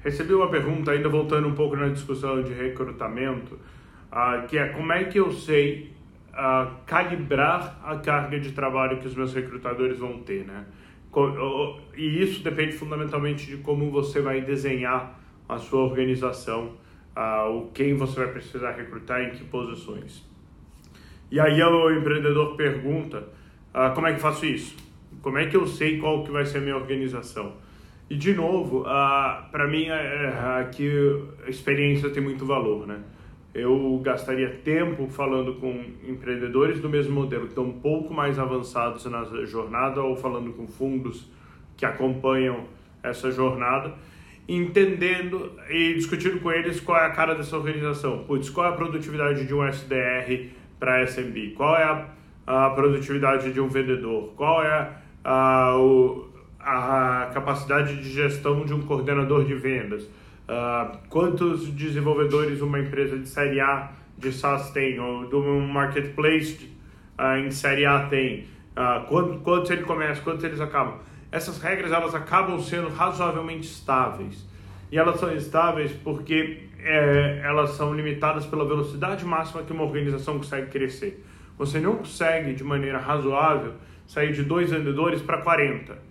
Recebi uma pergunta, ainda voltando um pouco na discussão de recrutamento, uh, que é como é que eu sei uh, calibrar a carga de trabalho que os meus recrutadores vão ter, né? E isso depende fundamentalmente de como você vai desenhar a sua organização, uh, o quem você vai precisar recrutar em que posições. E aí o empreendedor pergunta, uh, como é que faço isso? Como é que eu sei qual que vai ser a minha organização? E de novo, uh, para mim aqui a experiência tem muito valor, né? Eu gastaria tempo falando com empreendedores do mesmo modelo que estão um pouco mais avançados na jornada ou falando com fundos que acompanham essa jornada, entendendo e discutindo com eles qual é a cara dessa organização. Putz, qual é a produtividade de um SDR para SMB? Qual é a, a, produtividade de um vendedor? Qual é a, a capacidade de gestão de um coordenador de vendas? Uh, quantos desenvolvedores uma empresa de série A de SaaS tem, ou de um marketplace uh, em série A tem, uh, quantos, quantos ele começa, quantos eles acabam. Essas regras elas acabam sendo razoavelmente estáveis. E elas são estáveis porque é, elas são limitadas pela velocidade máxima que uma organização consegue crescer. Você não consegue, de maneira razoável, sair de dois vendedores para 40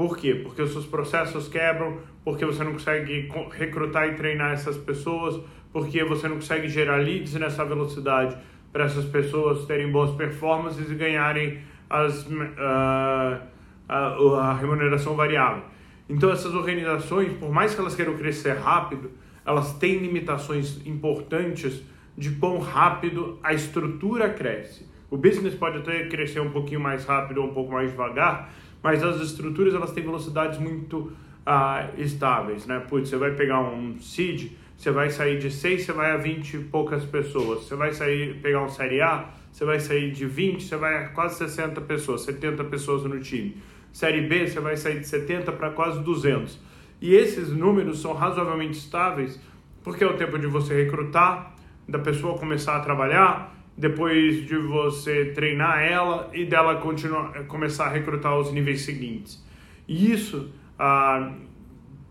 por quê? Porque os seus processos quebram, porque você não consegue recrutar e treinar essas pessoas, porque você não consegue gerar leads nessa velocidade para essas pessoas terem boas performances e ganharem as, uh, a, a remuneração variável. Então, essas organizações, por mais que elas queiram crescer rápido, elas têm limitações importantes de quão rápido a estrutura cresce. O business pode até crescer um pouquinho mais rápido ou um pouco mais devagar, mas as estruturas elas têm velocidades muito ah, estáveis, né? Putz, você vai pegar um seed, você vai sair de 6, você vai a 20 e poucas pessoas. Você vai sair, pegar um série A, você vai sair de 20, você vai a quase 60 pessoas, 70 pessoas no time. Série B, você vai sair de 70 para quase 200. E esses números são razoavelmente estáveis porque é o tempo de você recrutar, da pessoa começar a trabalhar, depois de você treinar ela e dela continuar, começar a recrutar os níveis seguintes. E isso, ah,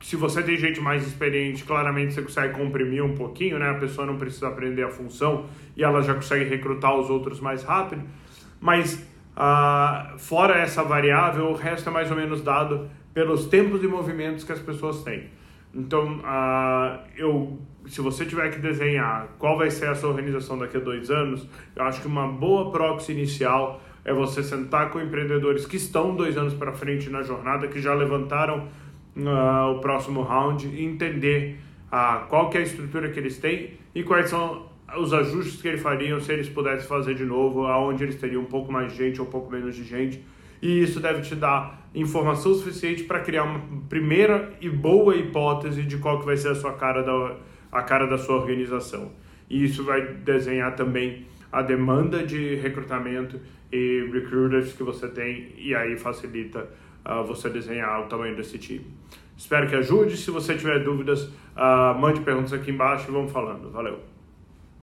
se você tem gente mais experiente, claramente você consegue comprimir um pouquinho, né? A pessoa não precisa aprender a função e ela já consegue recrutar os outros mais rápido. Mas ah, fora essa variável, o resto é mais ou menos dado pelos tempos e movimentos que as pessoas têm. Então, uh, eu, se você tiver que desenhar qual vai ser a sua organização daqui a dois anos, eu acho que uma boa proxy inicial é você sentar com empreendedores que estão dois anos para frente na jornada, que já levantaram uh, o próximo round e entender uh, qual que é a estrutura que eles têm e quais são os ajustes que eles fariam se eles pudessem fazer de novo, aonde eles teriam um pouco mais de gente ou um pouco menos de gente e isso deve te dar informação suficiente para criar uma primeira e boa hipótese de qual que vai ser a sua cara da a cara da sua organização. E isso vai desenhar também a demanda de recrutamento e recruiters que você tem e aí facilita uh, você desenhar o tamanho desse time. Espero que ajude. Se você tiver dúvidas, uh, mande perguntas aqui embaixo e vamos falando. Valeu!